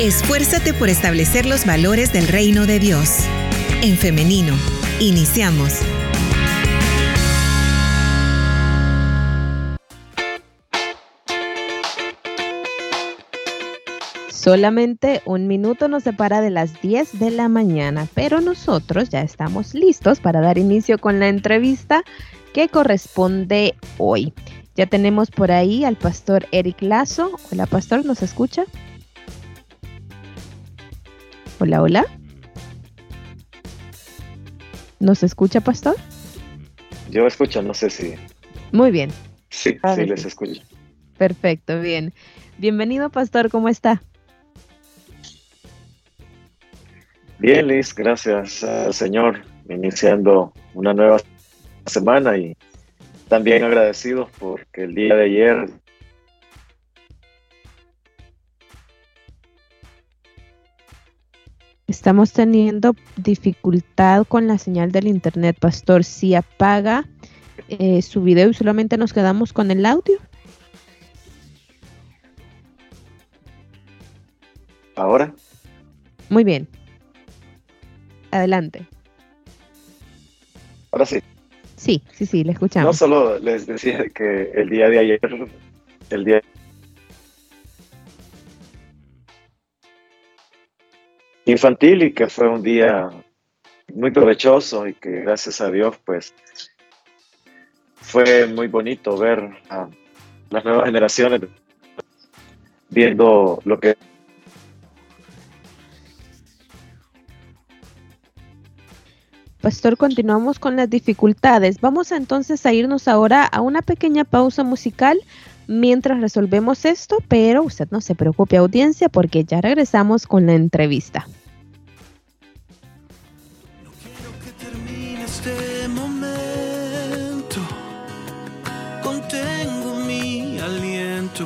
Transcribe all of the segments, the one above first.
Esfuérzate por establecer los valores del reino de Dios. En femenino, iniciamos. Solamente un minuto nos separa de las 10 de la mañana, pero nosotros ya estamos listos para dar inicio con la entrevista que corresponde hoy. Ya tenemos por ahí al pastor Eric Lazo. Hola, pastor, ¿nos escucha? Hola, hola. ¿Nos escucha, pastor? Yo escucho, no sé si. Muy bien. Sí, sí, les escucho. Perfecto, bien. Bienvenido, pastor, ¿cómo está? Bien, Liz, gracias al Señor, iniciando una nueva semana y también agradecido porque el día de ayer Estamos teniendo dificultad con la señal del internet, pastor. Si apaga eh, su video y solamente nos quedamos con el audio. ¿Ahora? Muy bien. Adelante. Ahora sí. Sí, sí, sí, le escuchamos. No solo les decía que el día de ayer, el día infantil y que fue un día muy provechoso y que gracias a Dios pues fue muy bonito ver a las nuevas generaciones viendo lo que Pastor, continuamos con las dificultades. Vamos entonces a irnos ahora a una pequeña pausa musical mientras resolvemos esto, pero usted no se preocupe audiencia porque ya regresamos con la entrevista.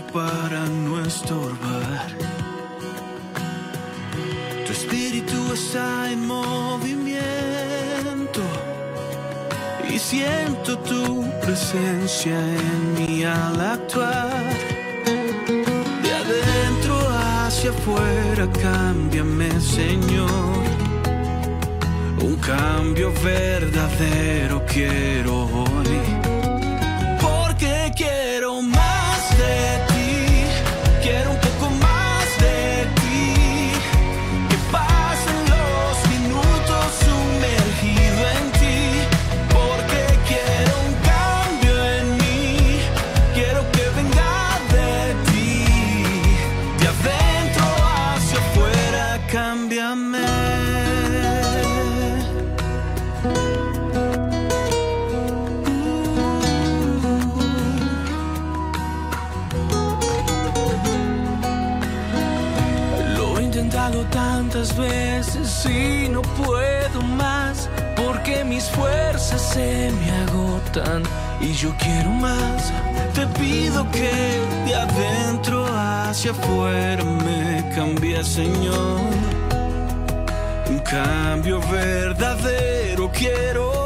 Para no estorbar. Tu espíritu está en movimiento y siento tu presencia en mí al actuar. De adentro hacia afuera, cámbiame, Señor. Un cambio verdadero quiero. Fuerzas se me agotan y yo quiero más. Te pido que de adentro hacia afuera me cambies, Señor. Un cambio verdadero quiero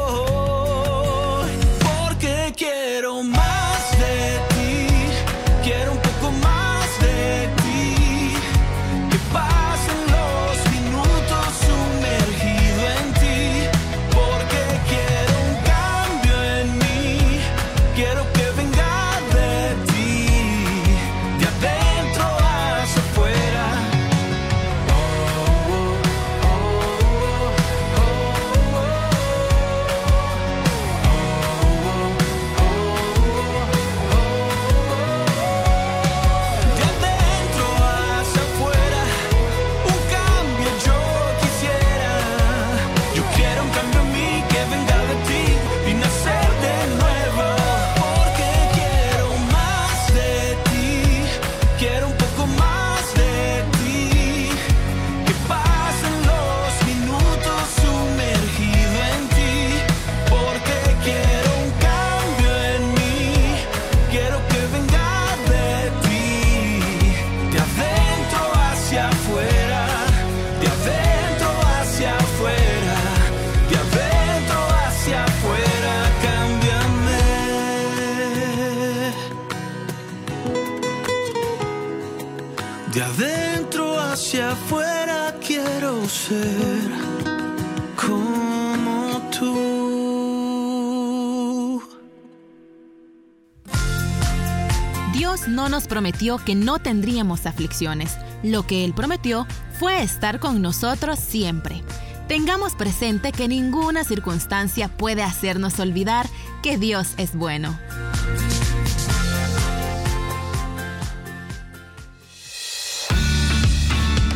no nos prometió que no tendríamos aflicciones. Lo que Él prometió fue estar con nosotros siempre. Tengamos presente que ninguna circunstancia puede hacernos olvidar que Dios es bueno.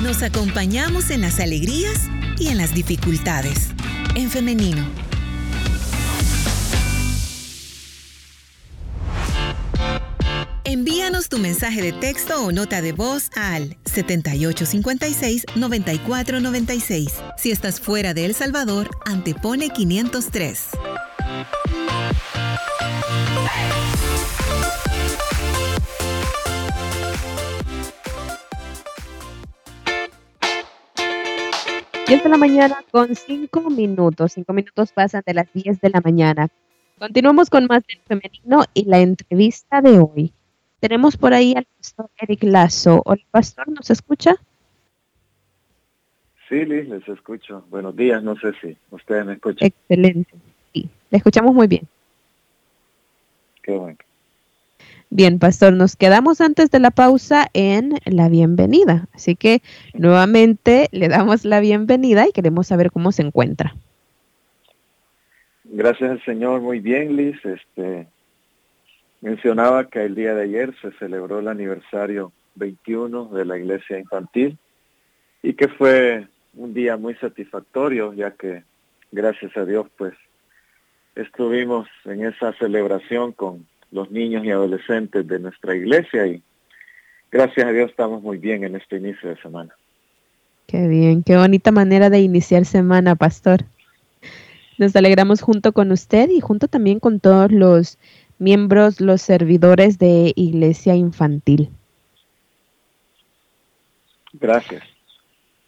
Nos acompañamos en las alegrías y en las dificultades. En femenino. Tu mensaje de texto o nota de voz al 7856-9496. Si estás fuera de El Salvador, antepone 503. Diez de la mañana con cinco minutos. Cinco minutos pasan de las 10 de la mañana. Continuamos con más del femenino y la entrevista de hoy. Tenemos por ahí al pastor Eric Lazo. Hola, pastor, ¿nos escucha? Sí, Liz, les escucho. Buenos días, no sé si ustedes me escuchan. Excelente. Sí, le escuchamos muy bien. Qué bueno. Bien, pastor, nos quedamos antes de la pausa en la bienvenida. Así que nuevamente le damos la bienvenida y queremos saber cómo se encuentra. Gracias al Señor, muy bien, Liz. Este, mencionaba que el día de ayer se celebró el aniversario 21 de la iglesia infantil y que fue un día muy satisfactorio, ya que gracias a Dios, pues, estuvimos en esa celebración con los niños y adolescentes de nuestra iglesia y gracias a Dios estamos muy bien en este inicio de semana. Qué bien, qué bonita manera de iniciar semana, pastor. Nos alegramos junto con usted y junto también con todos los miembros, los servidores de Iglesia Infantil. Gracias.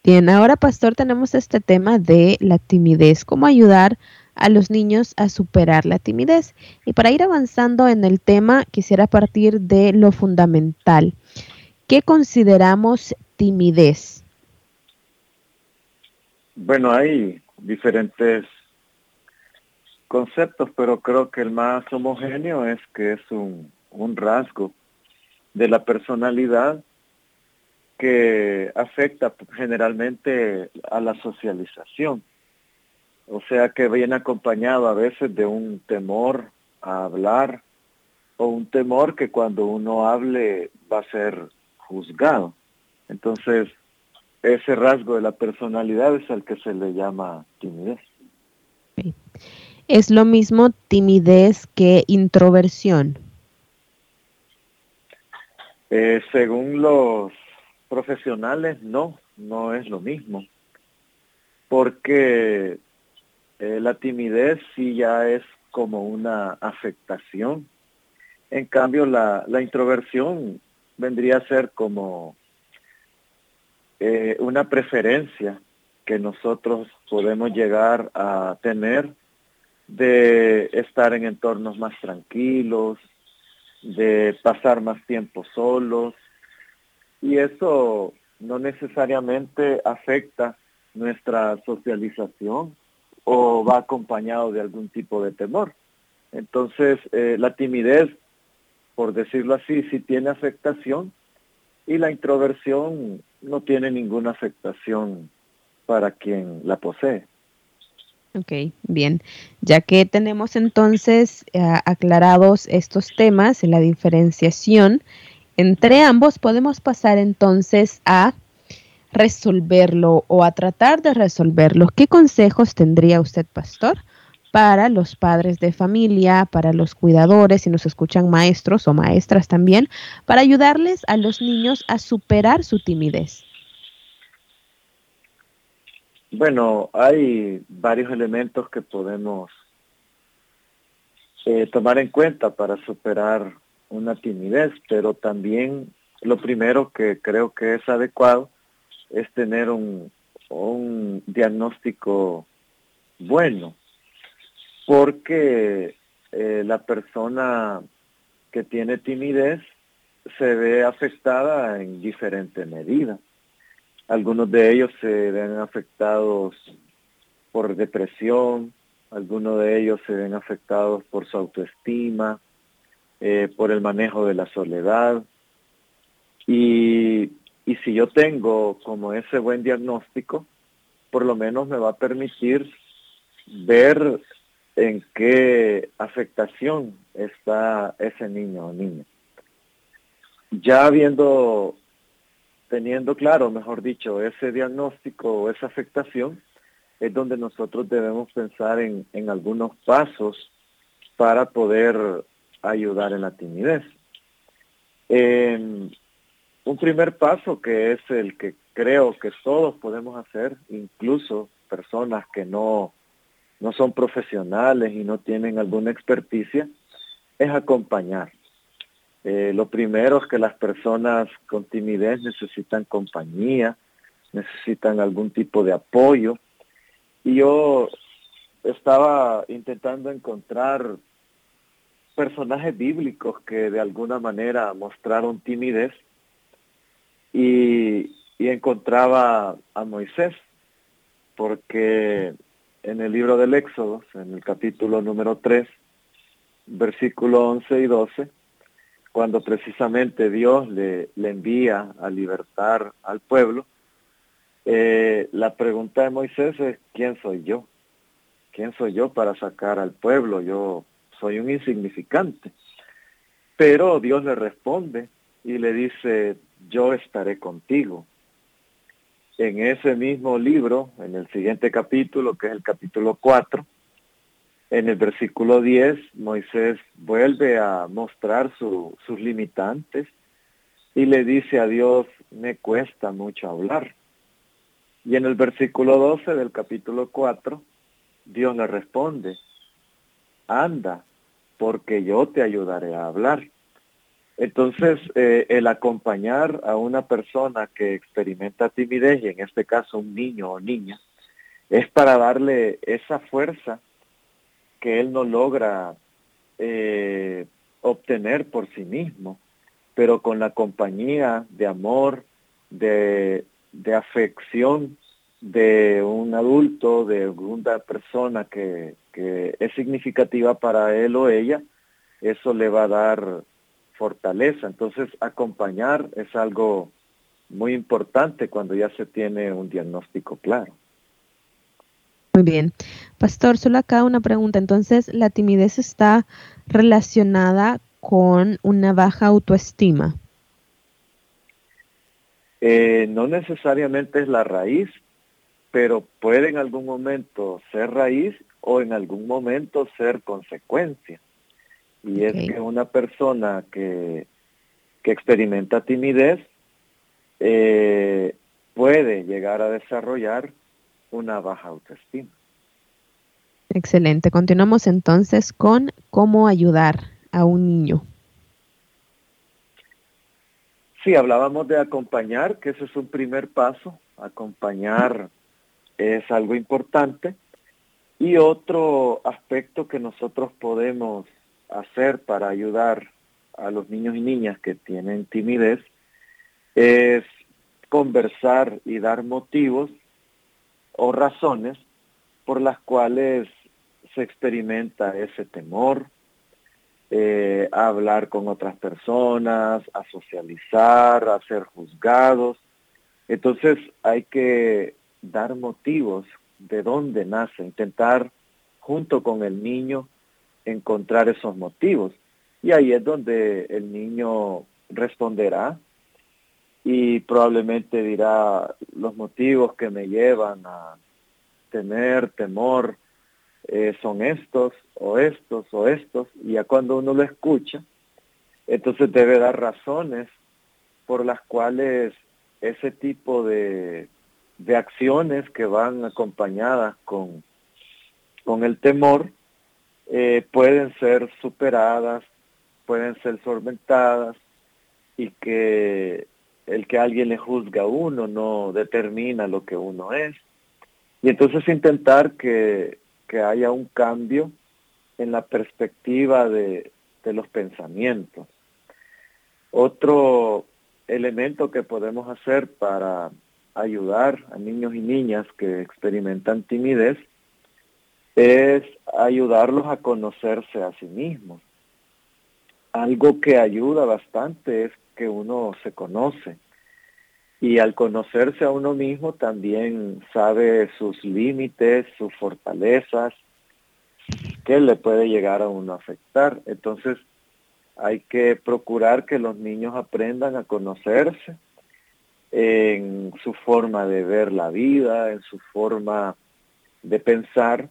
Bien, ahora pastor tenemos este tema de la timidez, cómo ayudar a los niños a superar la timidez. Y para ir avanzando en el tema, quisiera partir de lo fundamental. ¿Qué consideramos timidez? Bueno, hay diferentes conceptos, pero creo que el más homogéneo es que es un, rasgo de la personalidad que afecta generalmente a la socialización. O sea que viene acompañado a veces de un temor a hablar o un temor que cuando uno hable va a ser juzgado. Entonces, ese rasgo de la personalidad es al que se le llama timidez. ¿Es lo mismo timidez que introversión? Eh, según los profesionales, no, no es lo mismo. Porque eh, la timidez sí ya es como una afectación. En cambio, la, la introversión vendría a ser como eh, una preferencia que nosotros podemos llegar a tener de estar en entornos más tranquilos, de pasar más tiempo solos, y eso no necesariamente afecta nuestra socialización o va acompañado de algún tipo de temor. Entonces, eh, la timidez, por decirlo así, sí tiene afectación y la introversión no tiene ninguna afectación para quien la posee. Ok, bien. Ya que tenemos entonces eh, aclarados estos temas, la diferenciación entre ambos, podemos pasar entonces a resolverlo o a tratar de resolverlo. ¿Qué consejos tendría usted, pastor, para los padres de familia, para los cuidadores, si nos escuchan maestros o maestras también, para ayudarles a los niños a superar su timidez? Bueno, hay varios elementos que podemos eh, tomar en cuenta para superar una timidez, pero también lo primero que creo que es adecuado es tener un, diagnóstico bueno, porque eh, la persona que tiene timidez se ve afectada en diferente medida. Algunos de ellos se ven afectados por depresión, algunos de ellos se ven afectados por su autoestima, eh, por el manejo de la soledad. Y, y si yo tengo como ese buen diagnóstico, por lo menos me va a permitir ver en qué afectación está ese niño o niña. Ya habiendo, teniendo claro, mejor dicho, ese diagnóstico o esa afectación, es donde nosotros debemos pensar en, algunos pasos para poder ayudar en la timidez. un primer paso que es el que creo que todos podemos hacer, incluso personas que no, no son profesionales y no tienen alguna experticia, es acompañar. Eh, lo primero es que las personas con timidez necesitan compañía, necesitan algún tipo de apoyo, y yo estaba intentando encontrar personajes bíblicos que de alguna manera mostraron timidez. Y, encontraba a Moisés, porque en el libro del Éxodo, en el capítulo número 3, versículo 11 y 12, cuando precisamente Dios le, envía a libertar al pueblo, eh, la pregunta de Moisés es, ¿quién soy yo? ¿Quién soy yo para sacar al pueblo? Yo soy un insignificante. Pero Dios le responde y le dice, yo estaré contigo. En ese mismo libro, en el siguiente capítulo, que es el capítulo 4, en el versículo 10, Moisés vuelve a mostrar sus limitantes y le dice a Dios, me cuesta mucho hablar. Y en el versículo 12 del capítulo 4, Dios le responde, anda, porque yo te ayudaré a hablar. Entonces, eh, el acompañar a una persona que experimenta timidez, y en este caso un niño o niña, es para darle esa fuerza que él no logra eh, obtener por sí mismo, pero con la compañía de amor, de, afección de un adulto, de una persona que es significativa para él o ella, eso le va a dar fortaleza. Entonces, acompañar es algo muy importante cuando ya se tiene un diagnóstico claro. Muy bien. Pastor, solo acá una pregunta. Entonces, ¿la timidez está relacionada con una baja autoestima? Eh, no necesariamente es la raíz, pero puede en algún momento ser raíz o en algún momento ser consecuencia. Y es que una persona que, que experimenta timidez eh, puede llegar a desarrollar una baja autoestima. Excelente. Continuamos entonces con cómo ayudar a un niño. Sí, hablábamos de acompañar, que ese es un primer paso. Acompañar es algo importante. Y otro aspecto que nosotros podemos hacer para ayudar a los niños y niñas que tienen timidez es conversar y dar motivos o razones por las cuales se experimenta ese temor, eh, a hablar con otras personas, a socializar, a ser juzgados. Entonces hay que dar motivos de dónde nace, intentar junto con el niño encontrar esos motivos. Y ahí es donde el niño responderá y probablemente dirá los motivos que me llevan a tener temor eh, son estos o estos o estos, y ya cuando uno lo escucha, entonces debe dar razones por las cuales ese tipo de, de acciones que van acompañadas con, con el temor eh, pueden ser superadas, pueden ser solventadas y que el que alguien le juzga a uno no determina lo que uno es. Y entonces intentar que que haya un cambio en la perspectiva de, los pensamientos. Otro elemento que podemos hacer para ayudar a niños y niñas que experimentan timidez es ayudarlos a conocerse a sí mismos. Algo que ayuda bastante es que uno se conoce y al conocerse a uno mismo también sabe sus límites, sus fortalezas, que le puede llegar a uno a afectar. Entonces hay que procurar que los niños aprendan a conocerse en su forma de ver la vida, en su forma de pensar,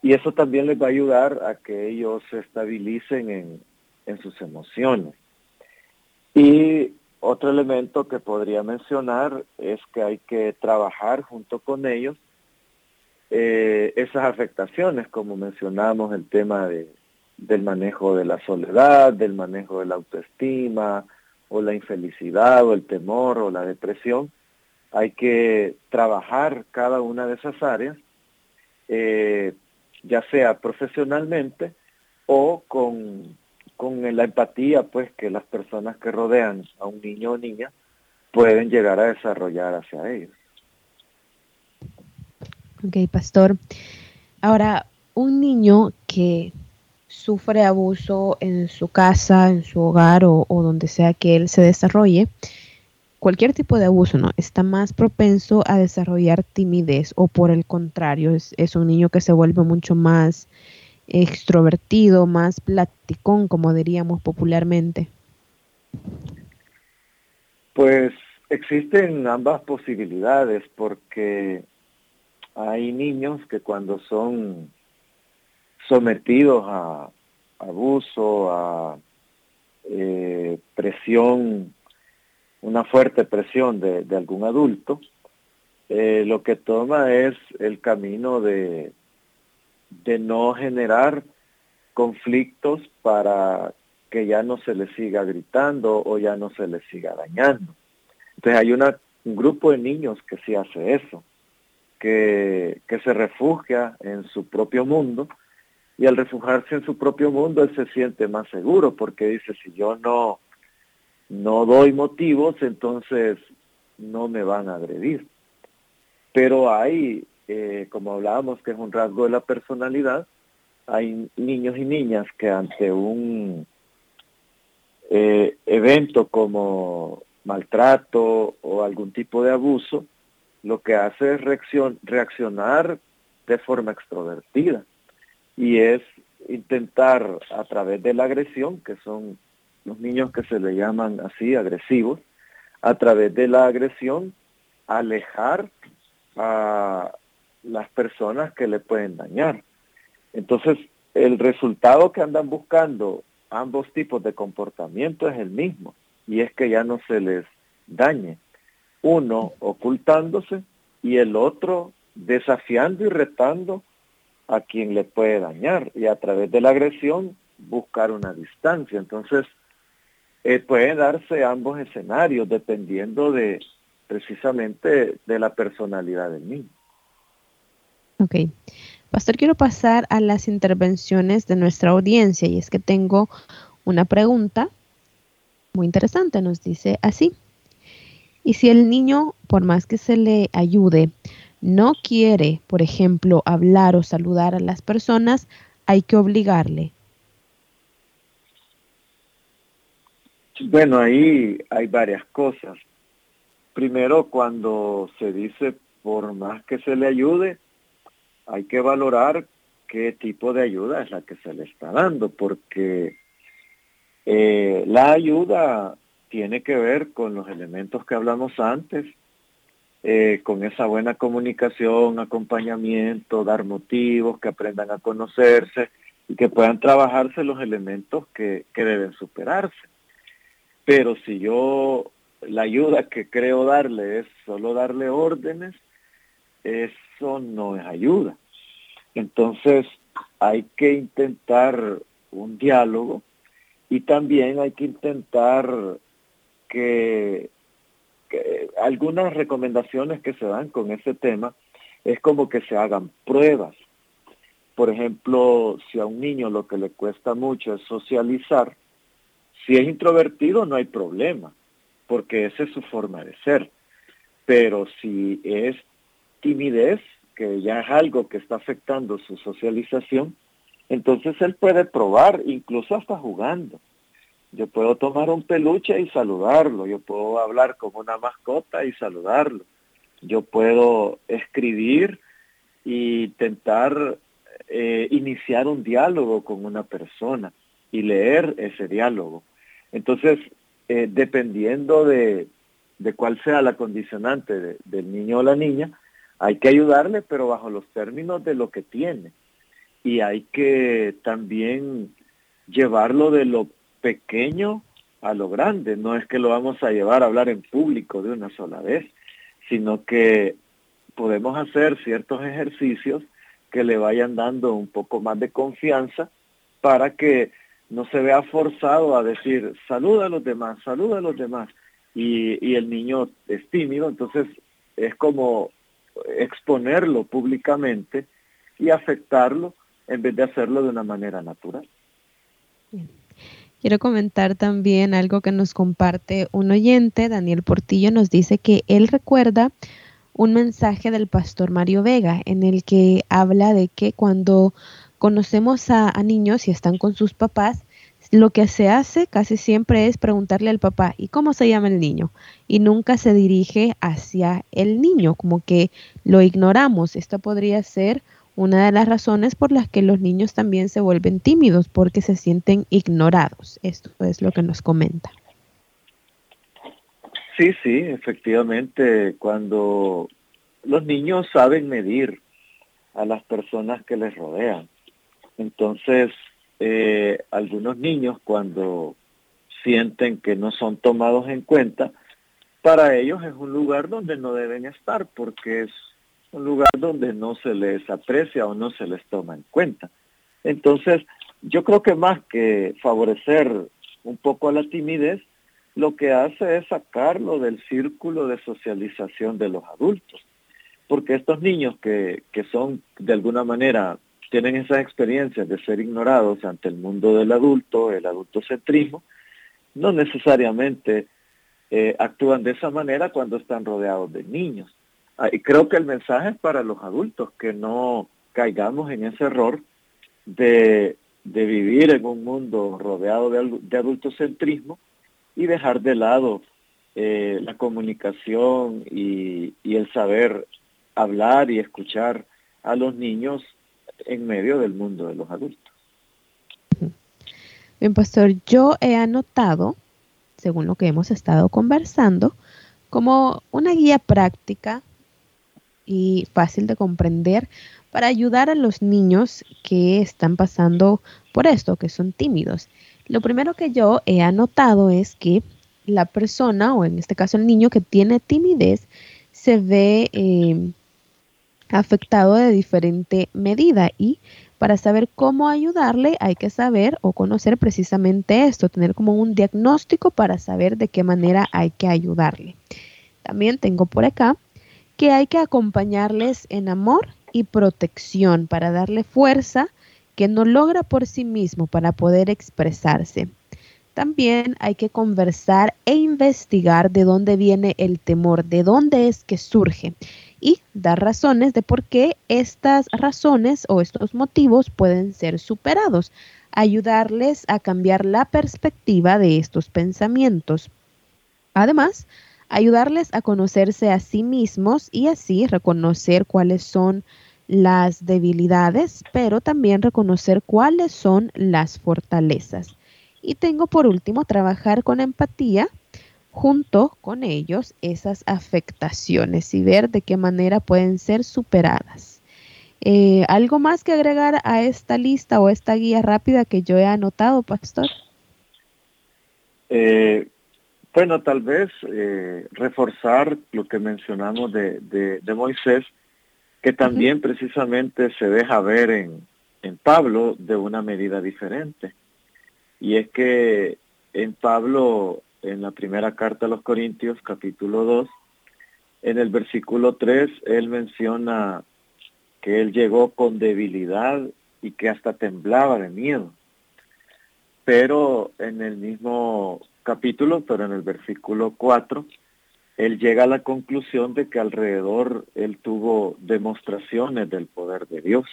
y eso también les va a ayudar a que ellos se estabilicen en, en sus emociones. Y otro elemento que podría mencionar es que hay que trabajar junto con ellos eh, esas afectaciones, como mencionamos el tema de, del manejo de la soledad, del manejo de la autoestima, o la infelicidad, o el temor, o la depresión. Hay que trabajar cada una de esas áreas, eh, ya sea profesionalmente o con con la empatía pues que las personas que rodean a un niño o niña pueden llegar a desarrollar hacia ellos. Ok, pastor. Ahora, un niño que sufre abuso en su casa, en su hogar o, donde sea que él se desarrolle, cualquier tipo de abuso, ¿no? Está más propenso a desarrollar timidez o por el contrario, es, es un niño que se vuelve mucho más extrovertido, más platicón, como diríamos popularmente? Pues existen ambas posibilidades porque hay niños que cuando son sometidos a abuso, a eh, presión, una fuerte presión de, algún adulto, eh, lo que toma es el camino de de no generar conflictos para que ya no se le siga gritando o ya no se le siga dañando. Entonces hay un grupo de niños que sí hace eso, que, que se refugia en su propio mundo y al refugiarse en su propio mundo él se siente más seguro porque dice si yo no, no doy motivos entonces no me van a agredir. Pero hay eh, como hablábamos, que es un rasgo de la personalidad, hay niños y niñas que ante un eh, evento como maltrato o algún tipo de abuso, lo que hace es reaccionar de forma extrovertida. Y es intentar a través de la agresión, que son los niños que se le llaman así agresivos, a través de la agresión alejar a, las personas que le pueden dañar. Entonces, el resultado que andan buscando ambos tipos de comportamiento es el mismo, y es que ya no se les dañe. Uno ocultándose y el otro desafiando y retando a quien le puede dañar y a través de la agresión buscar una distancia. Entonces, eh, pueden darse ambos escenarios dependiendo de precisamente de la personalidad del niño. Ok. Pastor, quiero pasar a las intervenciones de nuestra audiencia y es que tengo una pregunta muy interesante. Nos dice así. Y si el niño, por más que se le ayude, no quiere, por ejemplo, hablar o saludar a las personas, hay que obligarle. Bueno, ahí hay varias cosas. Primero, cuando se dice por más que se le ayude, hay que valorar qué tipo de ayuda es la que se le está dando, porque eh, la ayuda tiene que ver con los elementos que hablamos antes, eh, con esa buena comunicación, acompañamiento, dar motivos, que aprendan a conocerse y que puedan trabajarse los elementos que, que deben superarse. Pero si yo la ayuda que creo darle es solo darle órdenes, eso no es ayuda. Entonces hay que intentar un diálogo y también hay que intentar que, algunas recomendaciones que se dan con ese tema es como que se hagan pruebas. Por ejemplo, si a un niño lo que le cuesta mucho es socializar, si es introvertido no hay problema, porque esa es su forma de ser. Pero si es timidez, que ya es algo que está afectando su socialización, entonces él puede probar, incluso hasta jugando. Yo puedo tomar un peluche y saludarlo, yo puedo hablar con una mascota y saludarlo, yo puedo escribir y intentar eh, iniciar un diálogo con una persona y leer ese diálogo. Entonces, eh, dependiendo de, de, cuál sea la condicionante del niño o la niña, hay que ayudarle, pero bajo los términos de lo que tiene. Y hay que también llevarlo de lo pequeño a lo grande. No es que lo vamos a llevar a hablar en público de una sola vez, sino que podemos hacer ciertos ejercicios que le vayan dando un poco más de confianza para que no se vea forzado a decir saluda a los demás, saluda a los demás. Y, el niño es tímido, entonces es como exponerlo públicamente y afectarlo en vez de hacerlo de una manera natural. Quiero comentar también algo que nos comparte un oyente, Daniel Portillo, nos dice que él recuerda un mensaje del pastor Mario Vega en el que habla de que cuando conocemos a, niños y están con sus papás, lo que se hace casi siempre es preguntarle al papá, ¿y cómo se llama el niño? Y nunca se dirige hacia el niño, como que lo ignoramos. Esto podría ser una de las razones por las que los niños también se vuelven tímidos, porque se sienten ignorados. Esto es lo que nos comenta. Sí, sí, efectivamente, cuando los niños saben medir a las personas que les rodean. Entonces, eh, algunos niños cuando sienten que no son tomados en cuenta, para ellos es un lugar donde no deben estar porque es un lugar donde no se les aprecia o no se les toma en cuenta. Entonces, yo creo que más que favorecer un poco a la timidez, lo que hace es sacarlo del círculo de socialización de los adultos. Porque estos niños que, que son de alguna manera, tienen esas experiencias de ser ignorados ante el mundo del adulto, el adultocentrismo, no necesariamente eh, actúan de esa manera cuando están rodeados de niños. Ah, y creo que el mensaje es para los adultos, que no caigamos en ese error de, vivir en un mundo rodeado de, de adultocentrismo y dejar de lado eh, la comunicación y el saber hablar y escuchar a los niños en medio del mundo de los adultos. Bien, pastor, yo he anotado, según lo que hemos estado conversando, como una guía práctica y fácil de comprender para ayudar a los niños que están pasando por esto, que son tímidos. Lo primero que yo he anotado es que la persona, o en este caso el niño que tiene timidez, se ve eh, afectado de diferente medida y para saber cómo ayudarle hay que saber o conocer precisamente esto, tener como un diagnóstico para saber de qué manera hay que ayudarle. También tengo por acá que hay que acompañarles en amor y protección para darle fuerza que no logra por sí mismo para poder expresarse. También hay que conversar e investigar de dónde viene el temor, de dónde es que surge y dar razones de por qué estas razones o estos motivos pueden ser superados. Ayudarles a cambiar la perspectiva de estos pensamientos. Además, ayudarles a conocerse a sí mismos y así reconocer cuáles son las debilidades, pero también reconocer cuáles son las fortalezas. Y tengo por último trabajar con empatía junto con ellos esas afectaciones y ver de qué manera pueden ser superadas. Eh, ¿Algo más que agregar a esta lista o esta guía rápida que yo he anotado, Pastor? Eh, bueno, tal vez eh, reforzar lo que mencionamos de, de Moisés, que también precisamente se deja ver en, en Pablo de una medida diferente. Y es que en Pablo, en la primera carta a los Corintios, capítulo 2, en el versículo 3, él menciona que él llegó con debilidad y que hasta temblaba de miedo. Pero en el mismo capítulo, pero en el versículo 4, él llega a la conclusión de que alrededor él tuvo demostraciones del poder de Dios.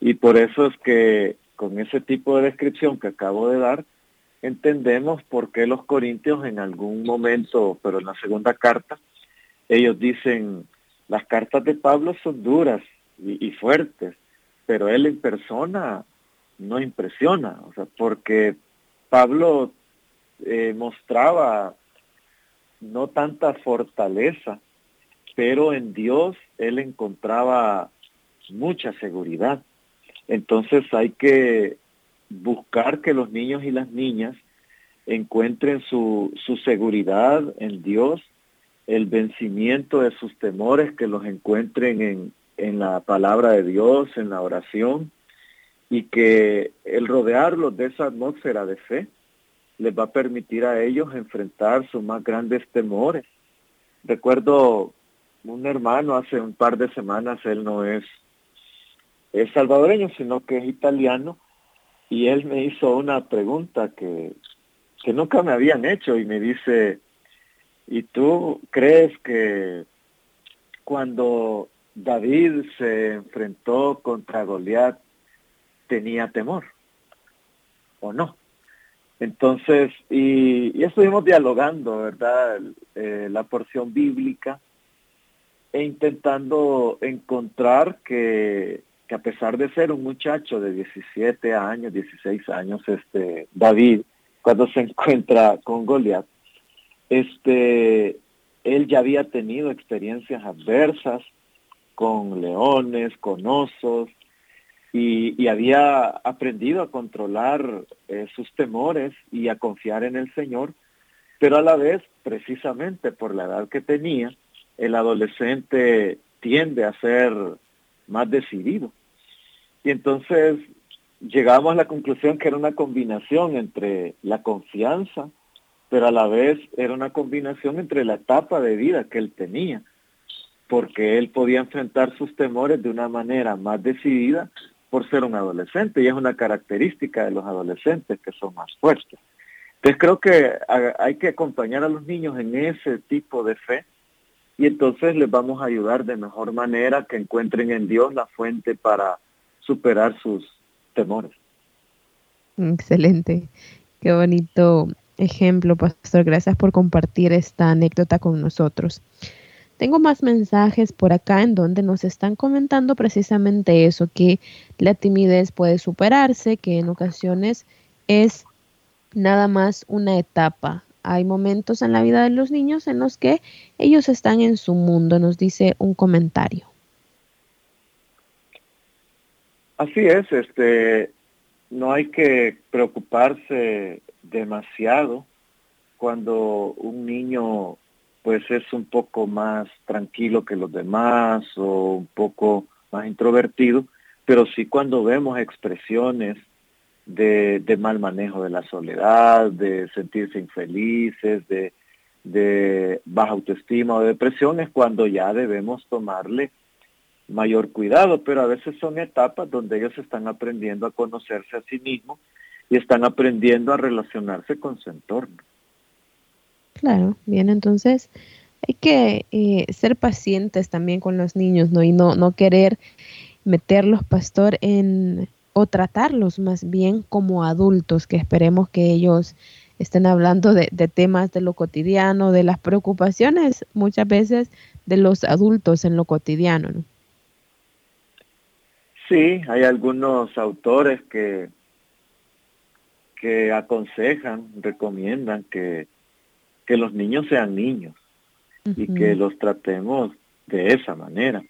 Y por eso es que con ese tipo de descripción que acabo de dar, entendemos por qué los corintios en algún momento, pero en la segunda carta, ellos dicen, las cartas de Pablo son duras y, fuertes, pero él en persona no impresiona, o sea, porque Pablo eh, mostraba no tanta fortaleza, pero en Dios él encontraba mucha seguridad. Entonces hay que buscar que los niños y las niñas encuentren su, su seguridad en Dios, el vencimiento de sus temores, que los encuentren en, en la palabra de Dios, en la oración, y que el rodearlos de esa atmósfera de fe les va a permitir a ellos enfrentar sus más grandes temores. Recuerdo un hermano hace un par de semanas, él no es, es salvadoreño, sino que es italiano, y él me hizo una pregunta que, que nunca me habían hecho y me dice, ¿y tú crees que cuando David se enfrentó contra Goliat tenía temor o no? Entonces, y, estuvimos dialogando, ¿verdad? Eh, la porción bíblica e intentando encontrar que, que, a pesar de ser un muchacho de 17 años, 16 años, este David, cuando se encuentra con Goliat, este, él ya había tenido experiencias adversas con leones, con osos, y, había aprendido a controlar eh, sus temores y a confiar en el Señor, pero a la vez, precisamente por la edad que tenía, el adolescente tiende a ser más decidido. Y entonces llegamos a la conclusión que era una combinación entre la confianza, pero a la vez era una combinación entre la etapa de vida que él tenía, porque él podía enfrentar sus temores de una manera más decidida por ser un adolescente y es una característica de los adolescentes que son más fuertes. Entonces creo que hay que acompañar a los niños en ese tipo de fe y entonces les vamos a ayudar de mejor manera que encuentren en Dios la fuente para superar sus temores. Excelente. Qué bonito ejemplo, pastor. Gracias por compartir esta anécdota con nosotros. Tengo más mensajes por acá en donde nos están comentando precisamente eso, que la timidez puede superarse, que en ocasiones es nada más una etapa. Hay momentos en la vida de los niños en los que ellos están en su mundo, nos dice un comentario. Así es, este, no hay que preocuparse demasiado cuando un niño pues es un poco más tranquilo que los demás o un poco más introvertido, pero sí cuando vemos expresiones de, mal manejo de la soledad, de sentirse infelices, de, de baja autoestima o depresión, es cuando ya debemos tomarle mayor cuidado, pero a veces son etapas donde ellos están aprendiendo a conocerse a sí mismos y están aprendiendo a relacionarse con su entorno. Claro, bien, entonces hay que eh, ser pacientes también con los niños, ¿no? Y no, no querer meterlos, pastor, en o tratarlos más bien como adultos, que esperemos que ellos estén hablando de, de, temas de lo cotidiano, de las preocupaciones muchas veces de los adultos en lo cotidiano. ¿no? Sí, hay algunos autores que, que aconsejan, recomiendan que que los niños sean niños y que los tratemos de esa manera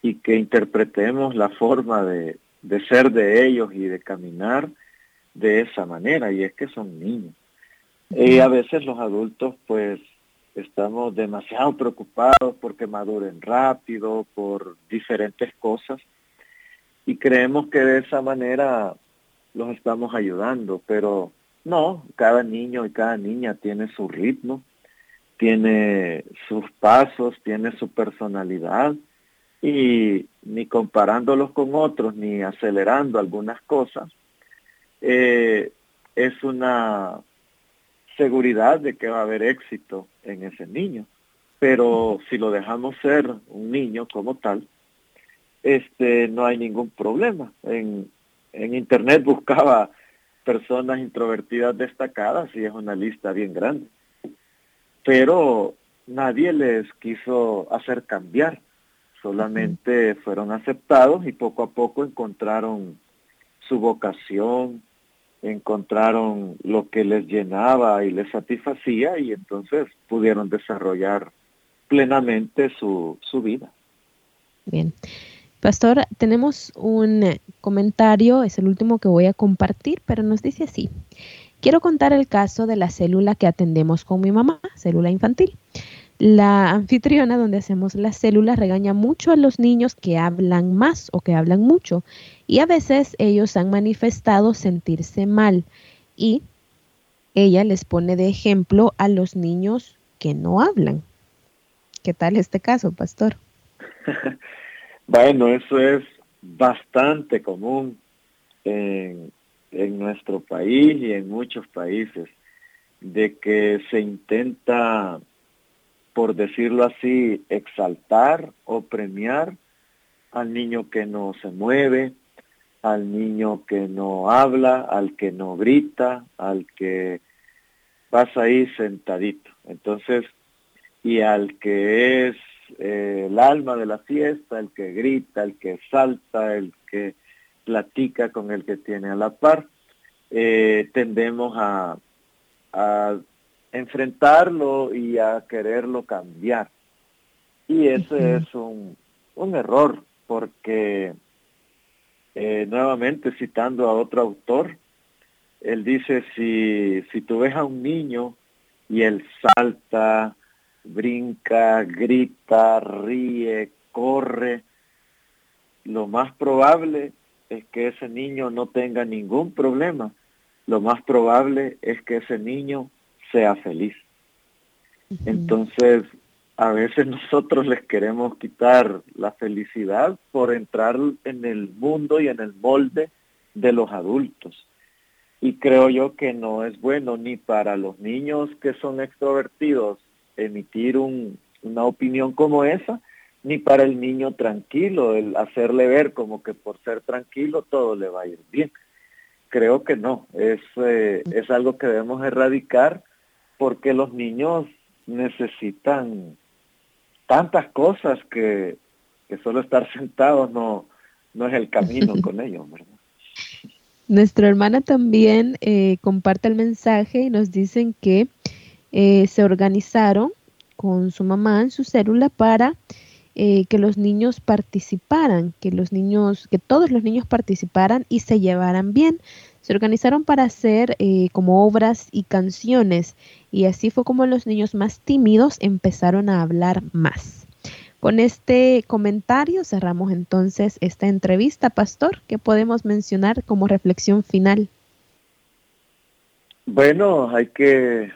y que interpretemos la forma de, ser de ellos y de caminar de esa manera y es que son niños. Y a veces los adultos pues estamos demasiado preocupados porque maduren rápido, por diferentes cosas y creemos que de esa manera los estamos ayudando, pero no, cada niño y cada niña tiene su ritmo, tiene sus pasos, tiene su personalidad y ni comparándolos con otros ni acelerando algunas cosas, eh, es una seguridad de que va a haber éxito en ese niño. Pero si lo dejamos ser un niño como tal, este no hay ningún problema. En, en internet buscaba personas introvertidas destacadas y es una lista bien grande. Pero nadie les quiso hacer cambiar, solamente fueron aceptados y poco a poco encontraron su vocación, encontraron lo que les llenaba y les satisfacía y entonces pudieron desarrollar plenamente su, su vida. Bien. Pastor, tenemos un comentario, es el último que voy a compartir, pero nos dice así. Quiero contar el caso de la célula que atendemos con mi mamá, célula infantil. La anfitriona donde hacemos la célula regaña mucho a los niños que hablan más o que hablan mucho y a veces ellos han manifestado sentirse mal y ella les pone de ejemplo a los niños que no hablan. ¿Qué tal este caso, pastor? bueno, eso es bastante común en, en nuestro país y en muchos países, de que se intenta, por decirlo así, exaltar o premiar al niño que no se mueve, al niño que no habla, al que no grita, al que pasa ahí sentadito. Entonces, y al que es eh, el alma de la fiesta, el que grita, el que salta, el que platica con el que tiene a la par, eh, tendemos a, a, enfrentarlo y a quererlo cambiar. Y ese es un, un, error, porque eh, nuevamente citando a otro autor, él dice, si, si tú ves a un niño y él salta, brinca, grita, ríe, corre, lo más probable es que ese niño no tenga ningún problema. Lo más probable es que ese niño sea feliz. Entonces, a veces nosotros les queremos quitar la felicidad por entrar en el mundo y en el molde de los adultos. Y creo yo que no es bueno ni para los niños que son extrovertidos emitir un, una opinión como esa, ni para el niño tranquilo, el hacerle ver como que por ser tranquilo todo le va a ir bien. Creo que no, es, eh, es algo que debemos erradicar porque los niños necesitan tantas cosas que, que solo estar sentados no, no es el camino con ellos, ¿verdad? Nuestra hermana también eh, comparte el mensaje y nos dicen que eh, se organizaron con su mamá en su célula para eh, que los niños participaran, que los niños, que todos los niños participaran y se llevaran bien. Se organizaron para hacer eh, como obras y canciones y así fue como los niños más tímidos empezaron a hablar más. Con este comentario cerramos entonces esta entrevista, Pastor. ¿Qué podemos mencionar como reflexión final? Bueno, hay que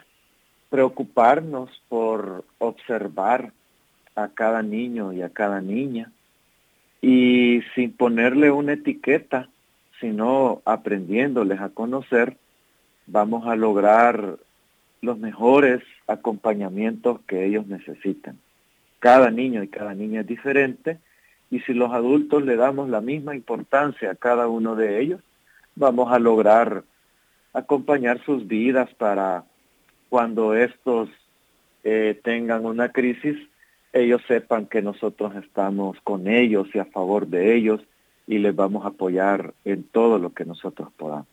preocuparnos por observar a cada niño y a cada niña y sin ponerle una etiqueta, sino aprendiéndoles a conocer, vamos a lograr los mejores acompañamientos que ellos necesitan. Cada niño y cada niña es diferente y si los adultos le damos la misma importancia a cada uno de ellos, vamos a lograr acompañar sus vidas para cuando estos eh, tengan una crisis, ellos sepan que nosotros estamos con ellos y a favor de ellos y les vamos a apoyar en todo lo que nosotros podamos.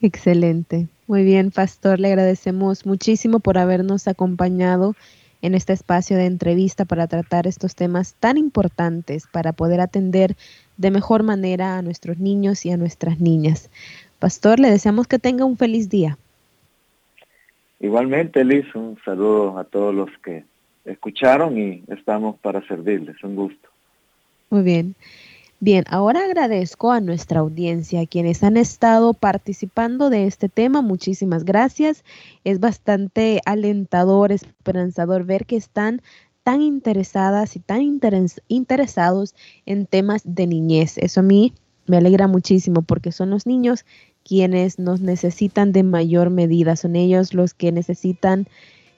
Excelente. Muy bien, Pastor, le agradecemos muchísimo por habernos acompañado en este espacio de entrevista para tratar estos temas tan importantes para poder atender de mejor manera a nuestros niños y a nuestras niñas. Pastor, le deseamos que tenga un feliz día. Igualmente, Liz, un saludo a todos los que escucharon y estamos para servirles. Un gusto. Muy bien. Bien, ahora agradezco a nuestra audiencia, a quienes han estado participando de este tema. Muchísimas gracias. Es bastante alentador, esperanzador ver que están tan interesadas y tan interesados en temas de niñez. Eso a mí me alegra muchísimo porque son los niños quienes nos necesitan de mayor medida, son ellos los que necesitan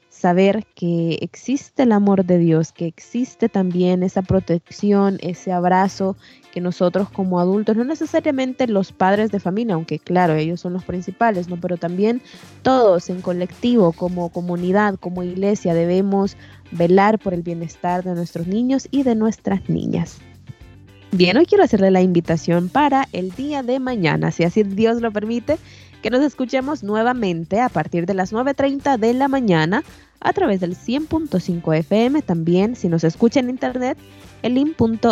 saber que existe el amor de Dios, que existe también esa protección, ese abrazo que nosotros como adultos, no necesariamente los padres de familia, aunque claro, ellos son los principales, ¿no? Pero también todos en colectivo, como comunidad, como iglesia, debemos velar por el bienestar de nuestros niños y de nuestras niñas. Bien, hoy quiero hacerle la invitación para el día de mañana, si así Dios lo permite, que nos escuchemos nuevamente a partir de las 9.30 de la mañana a través del 100.5 FM, también si nos escucha en internet, el in.org.sv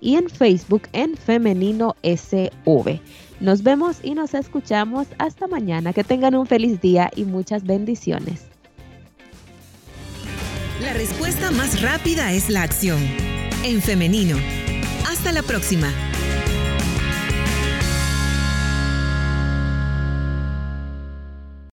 y en Facebook en Femenino SV. Nos vemos y nos escuchamos hasta mañana. Que tengan un feliz día y muchas bendiciones. La respuesta más rápida es la acción. En femenino. Hasta la próxima.